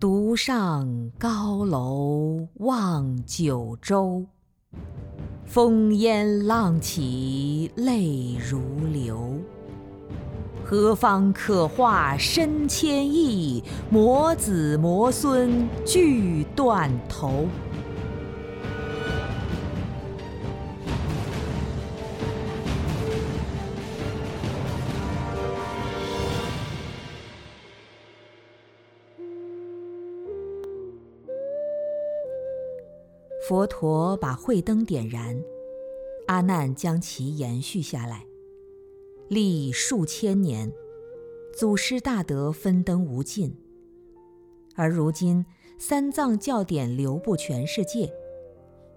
独上高楼望九州，烽烟浪起泪如流。何方可化身千亿？魔子魔孙俱断头。佛陀把慧灯点燃，阿难将其延续下来，历数千年，祖师大德分灯无尽。而如今三藏教典流布全世界，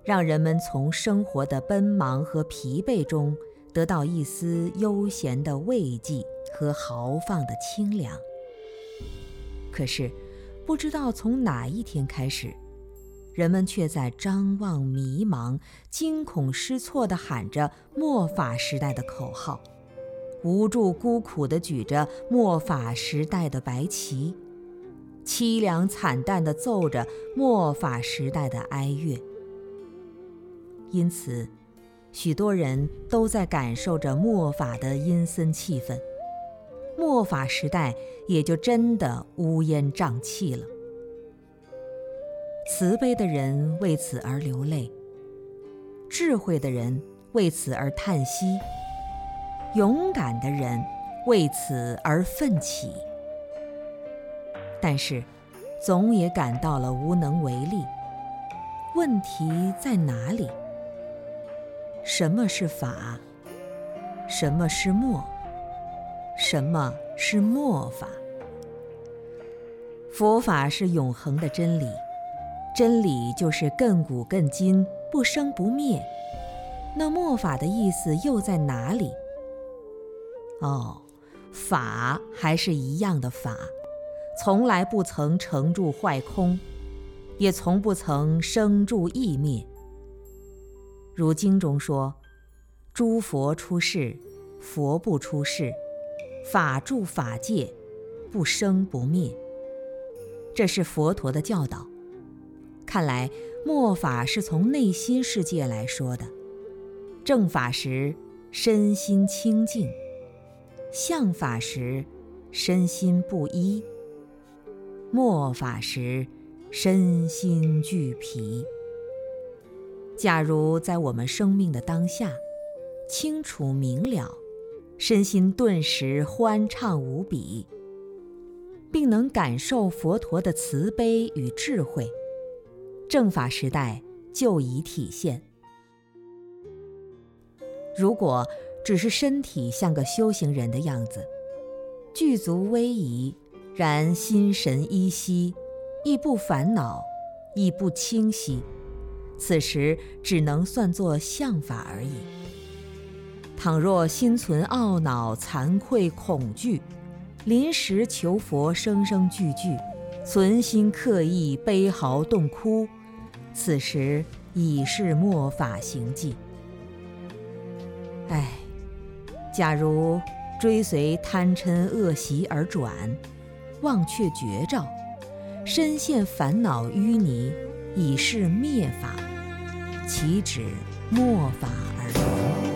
让人们从生活的奔忙和疲惫中得到一丝悠闲的慰藉和豪放的清凉。可是，不知道从哪一天开始。人们却在张望、迷茫、惊恐失措地喊着末法时代的口号，无助孤苦地举着末法时代的白旗，凄凉惨淡地奏着末法时代的哀乐。因此，许多人都在感受着末法的阴森气氛，末法时代也就真的乌烟瘴气了。慈悲的人为此而流泪，智慧的人为此而叹息，勇敢的人为此而奋起。但是，总也感到了无能为力。问题在哪里？什么是法？什么是末？什么是末法？佛法是永恒的真理。真理就是亘古亘今，不生不灭。那末法的意思又在哪里？哦，法还是一样的法，从来不曾成住坏空，也从不曾生住异灭。如经中说：“诸佛出世，佛不出世；法住法界，不生不灭。”这是佛陀的教导。看来末法是从内心世界来说的，正法时身心清净，相法时身心不一，末法时身心俱疲。假如在我们生命的当下，清楚明了，身心顿时欢畅无比，并能感受佛陀的慈悲与智慧。正法时代就已体现。如果只是身体像个修行人的样子，具足威仪，然心神依稀，亦不烦恼，亦不清晰，此时只能算作相法而已。倘若心存懊恼、惭愧、恐惧，临时求佛声声句句，存心刻意悲嚎痛哭。此时已是末法行迹。唉，假如追随贪嗔恶习而转，忘却绝招，深陷烦恼淤泥，已是灭法，岂止末法而已？